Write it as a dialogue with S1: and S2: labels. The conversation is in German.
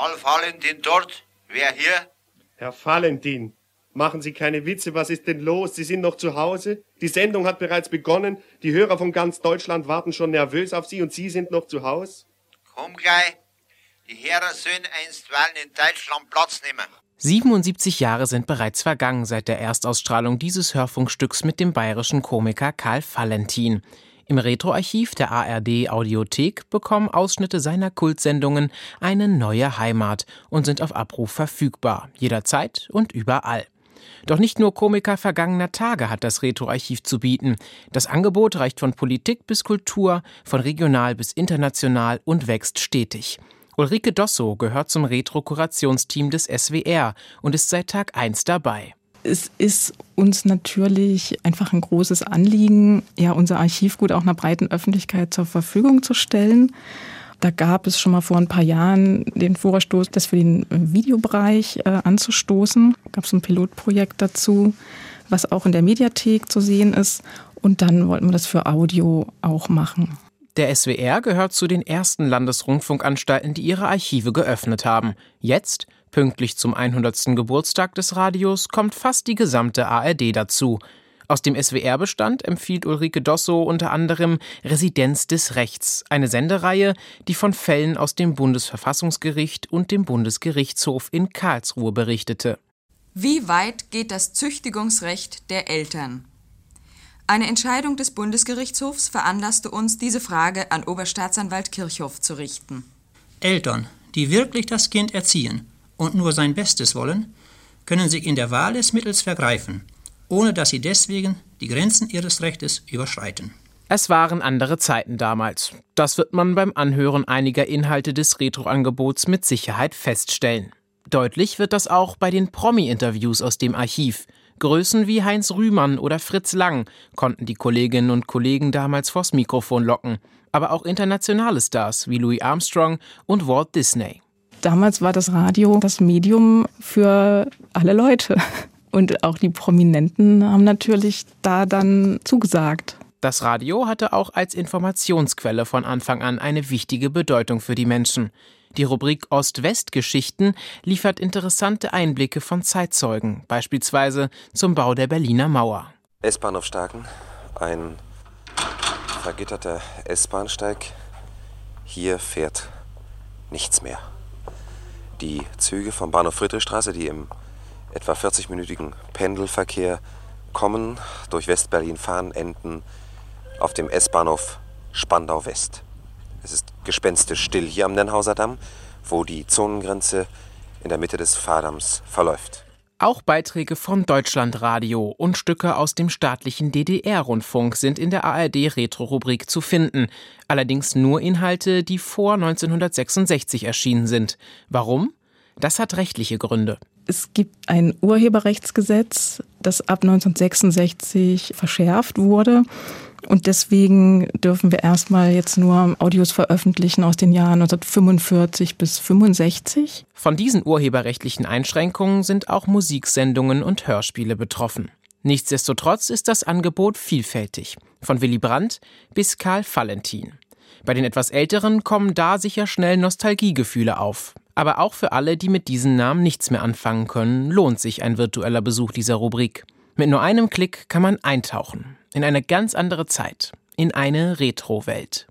S1: Karl Valentin dort. Wer hier?
S2: Herr Valentin, machen Sie keine Witze, was ist denn los? Sie sind noch zu Hause? Die Sendung hat bereits begonnen. Die Hörer von ganz Deutschland warten schon nervös auf Sie und Sie sind noch zu Hause?
S1: Komm gleich. Die Hörer sollen einstweilen in Deutschland Platz nehmen.
S3: 77 Jahre sind bereits vergangen seit der Erstausstrahlung dieses Hörfunkstücks mit dem bayerischen Komiker Karl Valentin. Im Retroarchiv der ARD Audiothek bekommen Ausschnitte seiner Kultsendungen eine neue Heimat und sind auf Abruf verfügbar, jederzeit und überall. Doch nicht nur Komiker vergangener Tage hat das Retroarchiv zu bieten. Das Angebot reicht von Politik bis Kultur, von regional bis international und wächst stetig. Ulrike Dosso gehört zum Retro-Kurationsteam des SWR und ist seit Tag 1 dabei.
S4: Es ist uns natürlich einfach ein großes Anliegen, ja, unser Archivgut auch einer breiten Öffentlichkeit zur Verfügung zu stellen. Da gab es schon mal vor ein paar Jahren den Vorstoß, das für den Videobereich äh, anzustoßen. Gab es ein Pilotprojekt dazu, was auch in der Mediathek zu sehen ist. Und dann wollten wir das für Audio auch machen.
S3: Der SWR gehört zu den ersten Landesrundfunkanstalten, die ihre Archive geöffnet haben. Jetzt, pünktlich zum 100. Geburtstag des Radios, kommt fast die gesamte ARD dazu. Aus dem SWR-Bestand empfiehlt Ulrike Dosso unter anderem Residenz des Rechts, eine Sendereihe, die von Fällen aus dem Bundesverfassungsgericht und dem Bundesgerichtshof in Karlsruhe berichtete.
S5: Wie weit geht das Züchtigungsrecht der Eltern? Eine Entscheidung des Bundesgerichtshofs veranlasste uns, diese Frage an Oberstaatsanwalt Kirchhoff zu richten.
S6: Eltern, die wirklich das Kind erziehen und nur sein Bestes wollen, können sich in der Wahl des Mittels vergreifen, ohne dass sie deswegen die Grenzen ihres Rechtes überschreiten.
S3: Es waren andere Zeiten damals. Das wird man beim Anhören einiger Inhalte des Retro-Angebots mit Sicherheit feststellen. Deutlich wird das auch bei den Promi-Interviews aus dem Archiv – Größen wie Heinz Rühmann oder Fritz Lang konnten die Kolleginnen und Kollegen damals vors Mikrofon locken, aber auch internationale Stars wie Louis Armstrong und Walt Disney.
S4: Damals war das Radio das Medium für alle Leute. Und auch die Prominenten haben natürlich da dann zugesagt.
S3: Das Radio hatte auch als Informationsquelle von Anfang an eine wichtige Bedeutung für die Menschen. Die Rubrik Ost-West-Geschichten liefert interessante Einblicke von Zeitzeugen, beispielsweise zum Bau der Berliner Mauer.
S7: S-Bahnhof Starken, ein vergitterter S-Bahnsteig. Hier fährt nichts mehr. Die Züge vom Bahnhof Friedrichstraße, die im etwa 40-minütigen Pendelverkehr kommen, durch West-Berlin fahren, enden auf dem S-Bahnhof Spandau West. Es ist gespenstisch still hier am Nennhauser Damm, wo die Zonengrenze in der Mitte des Fahrdamms verläuft.
S3: Auch Beiträge von Deutschlandradio und Stücke aus dem staatlichen DDR-Rundfunk sind in der ARD-Retro-Rubrik zu finden. Allerdings nur Inhalte, die vor 1966 erschienen sind. Warum? Das hat rechtliche Gründe.
S4: Es gibt ein Urheberrechtsgesetz, das ab 1966 verschärft wurde. Und deswegen dürfen wir erstmal jetzt nur Audios veröffentlichen aus den Jahren 1945 bis 65.
S3: Von diesen urheberrechtlichen Einschränkungen sind auch Musiksendungen und Hörspiele betroffen. Nichtsdestotrotz ist das Angebot vielfältig, von Willy Brandt bis Karl Valentin. Bei den etwas Älteren kommen da sicher schnell Nostalgiegefühle auf. Aber auch für alle, die mit diesen Namen nichts mehr anfangen können, lohnt sich ein virtueller Besuch dieser Rubrik. Mit nur einem Klick kann man eintauchen in eine ganz andere Zeit, in eine Retro-Welt.